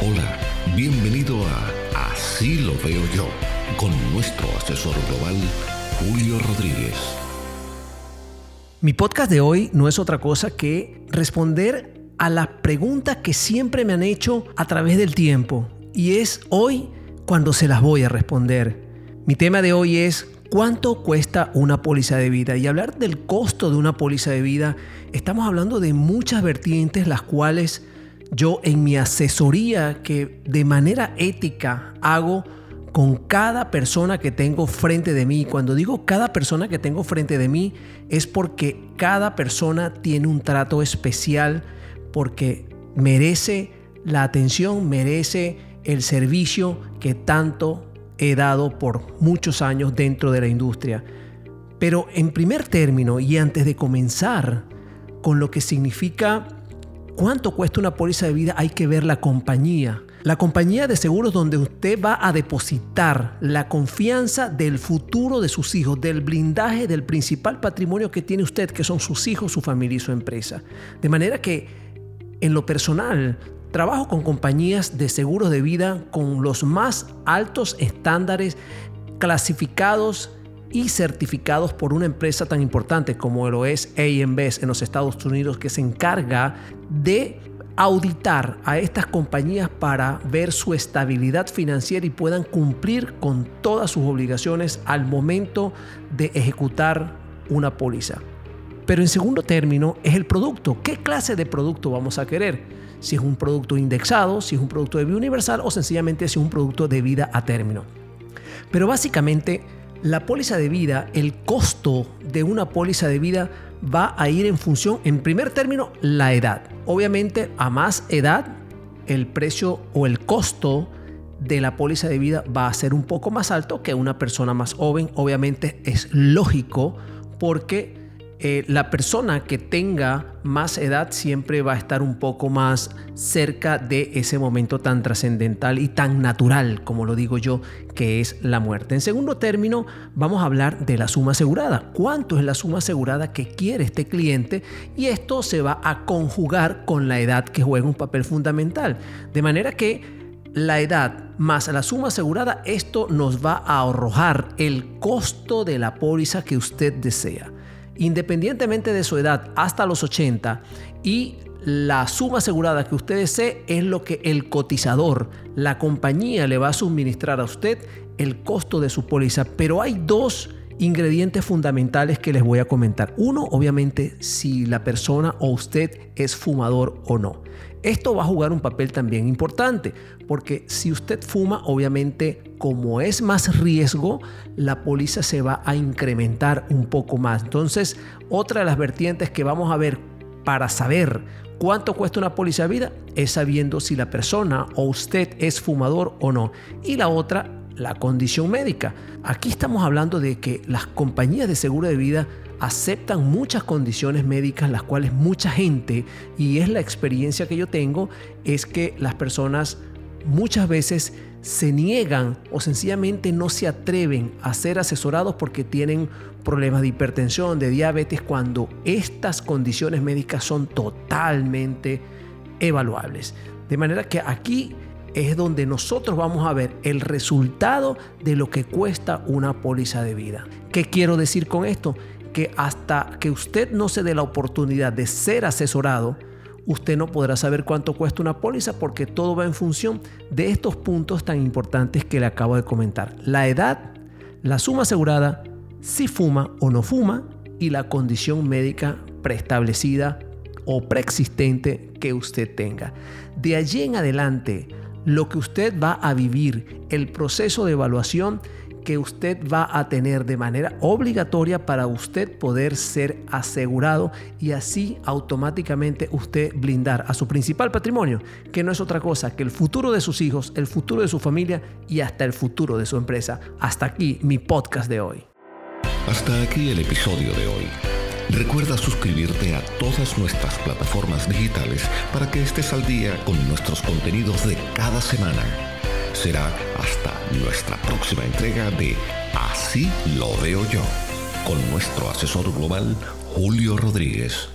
Hola, bienvenido a Así lo veo yo, con nuestro asesor global, Julio Rodríguez. Mi podcast de hoy no es otra cosa que responder a las preguntas que siempre me han hecho a través del tiempo. Y es hoy cuando se las voy a responder. Mi tema de hoy es ¿Cuánto cuesta una póliza de vida? Y hablar del costo de una póliza de vida, estamos hablando de muchas vertientes las cuales yo en mi asesoría que de manera ética hago con cada persona que tengo frente de mí. Cuando digo cada persona que tengo frente de mí es porque cada persona tiene un trato especial, porque merece la atención, merece el servicio que tanto he dado por muchos años dentro de la industria. Pero en primer término y antes de comenzar con lo que significa cuánto cuesta una póliza de vida, hay que ver la compañía. La compañía de seguros donde usted va a depositar la confianza del futuro de sus hijos, del blindaje del principal patrimonio que tiene usted, que son sus hijos, su familia y su empresa. De manera que en lo personal, trabajo con compañías de seguros de vida con los más altos estándares clasificados y certificados por una empresa tan importante como lo es AM en los Estados Unidos que se encarga de auditar a estas compañías para ver su estabilidad financiera y puedan cumplir con todas sus obligaciones al momento de ejecutar una póliza. Pero en segundo término es el producto. ¿Qué clase de producto vamos a querer? Si es un producto indexado, si es un producto de vida universal o sencillamente si es un producto de vida a término. Pero básicamente la póliza de vida, el costo de una póliza de vida va a ir en función, en primer término, la edad. Obviamente, a más edad, el precio o el costo de la póliza de vida va a ser un poco más alto que una persona más joven. Obviamente es lógico porque eh, la persona que tenga más edad siempre va a estar un poco más cerca de ese momento tan trascendental y tan natural, como lo digo yo, que es la muerte. En segundo término, vamos a hablar de la suma asegurada. ¿Cuánto es la suma asegurada que quiere este cliente? Y esto se va a conjugar con la edad que juega un papel fundamental. De manera que la edad más la suma asegurada, esto nos va a arrojar el costo de la póliza que usted desea independientemente de su edad, hasta los 80 y la suma asegurada que usted desee es lo que el cotizador, la compañía le va a suministrar a usted el costo de su póliza. Pero hay dos ingredientes fundamentales que les voy a comentar. Uno, obviamente, si la persona o usted es fumador o no. Esto va a jugar un papel también importante, porque si usted fuma, obviamente, como es más riesgo, la póliza se va a incrementar un poco más. Entonces, otra de las vertientes que vamos a ver para saber cuánto cuesta una póliza de vida es sabiendo si la persona o usted es fumador o no. Y la otra, la condición médica. Aquí estamos hablando de que las compañías de seguro de vida aceptan muchas condiciones médicas las cuales mucha gente, y es la experiencia que yo tengo, es que las personas muchas veces se niegan o sencillamente no se atreven a ser asesorados porque tienen problemas de hipertensión, de diabetes, cuando estas condiciones médicas son totalmente evaluables. De manera que aquí es donde nosotros vamos a ver el resultado de lo que cuesta una póliza de vida. ¿Qué quiero decir con esto? Hasta que usted no se dé la oportunidad de ser asesorado, usted no podrá saber cuánto cuesta una póliza porque todo va en función de estos puntos tan importantes que le acabo de comentar. La edad, la suma asegurada, si fuma o no fuma y la condición médica preestablecida o preexistente que usted tenga. De allí en adelante, lo que usted va a vivir, el proceso de evaluación que usted va a tener de manera obligatoria para usted poder ser asegurado y así automáticamente usted blindar a su principal patrimonio, que no es otra cosa que el futuro de sus hijos, el futuro de su familia y hasta el futuro de su empresa. Hasta aquí mi podcast de hoy. Hasta aquí el episodio de hoy. Recuerda suscribirte a todas nuestras plataformas digitales para que estés al día con nuestros contenidos de cada semana. Será hasta nuestra próxima entrega de Así lo veo yo, con nuestro asesor global Julio Rodríguez.